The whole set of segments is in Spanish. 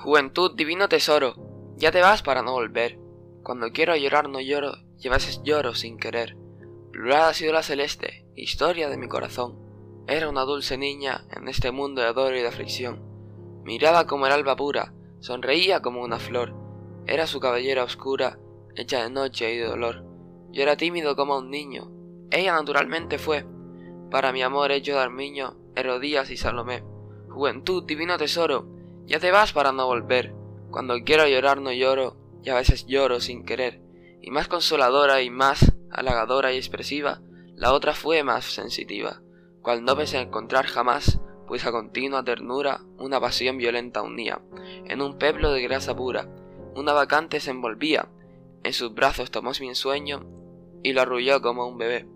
Juventud, divino tesoro, ya te vas para no volver. Cuando quiero llorar no lloro, y a veces lloro sin querer. Plural ha sido la celeste, historia de mi corazón. Era una dulce niña en este mundo de dolor y de aflicción. Miraba como el alba pura, sonreía como una flor. Era su cabellera oscura, hecha de noche y de dolor. Yo era tímido como un niño. Ella naturalmente fue. Para mi amor hecho de armiño, Herodías y Salomé. Juventud, divino tesoro, ya te vas para no volver. Cuando quiero llorar no lloro, y a veces lloro sin querer. Y más consoladora y más halagadora y expresiva, la otra fue más sensitiva, cual no pensé encontrar jamás, pues a continua ternura una pasión violenta unía. En un peblo de grasa pura, una vacante se envolvía, en sus brazos tomó mi ensueño y lo arrulló como un bebé.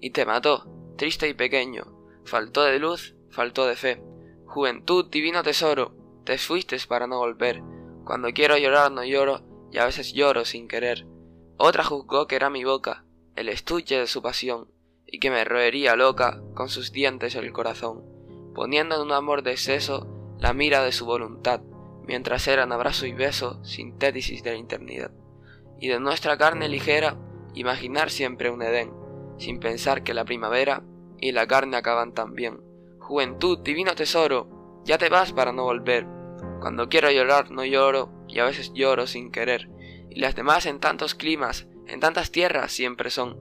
Y te mató, triste y pequeño, faltó de luz, faltó de fe. Juventud, divino tesoro, te fuiste para no volver. Cuando quiero llorar no lloro, y a veces lloro sin querer. Otra juzgó que era mi boca, el estuche de su pasión, y que me roería loca con sus dientes el corazón, poniendo en un amor de exceso la mira de su voluntad, mientras eran abrazo y beso sintétisis de la eternidad. Y de nuestra carne ligera, imaginar siempre un Edén, sin pensar que la primavera y la carne acaban también. Juventud, divino tesoro, ya te vas para no volver, cuando quiero llorar no lloro y a veces lloro sin querer. Y las demás en tantos climas, en tantas tierras siempre son,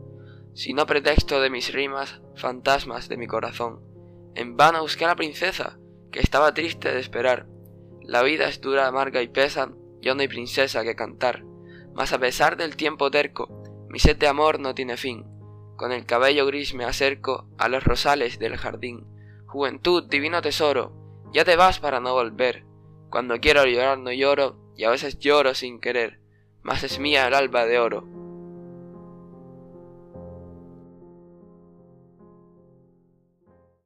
si no pretexto de mis rimas, fantasmas de mi corazón. En vano busqué a la princesa, que estaba triste de esperar. La vida es dura, amarga y pesa, yo no hay princesa que cantar. Mas a pesar del tiempo terco, mi sed de amor no tiene fin. Con el cabello gris me acerco a los rosales del jardín. Juventud, divino tesoro, ya te vas para no volver. Cuando quiero llorar no lloro, y a veces lloro sin querer, mas es mía el alba de oro,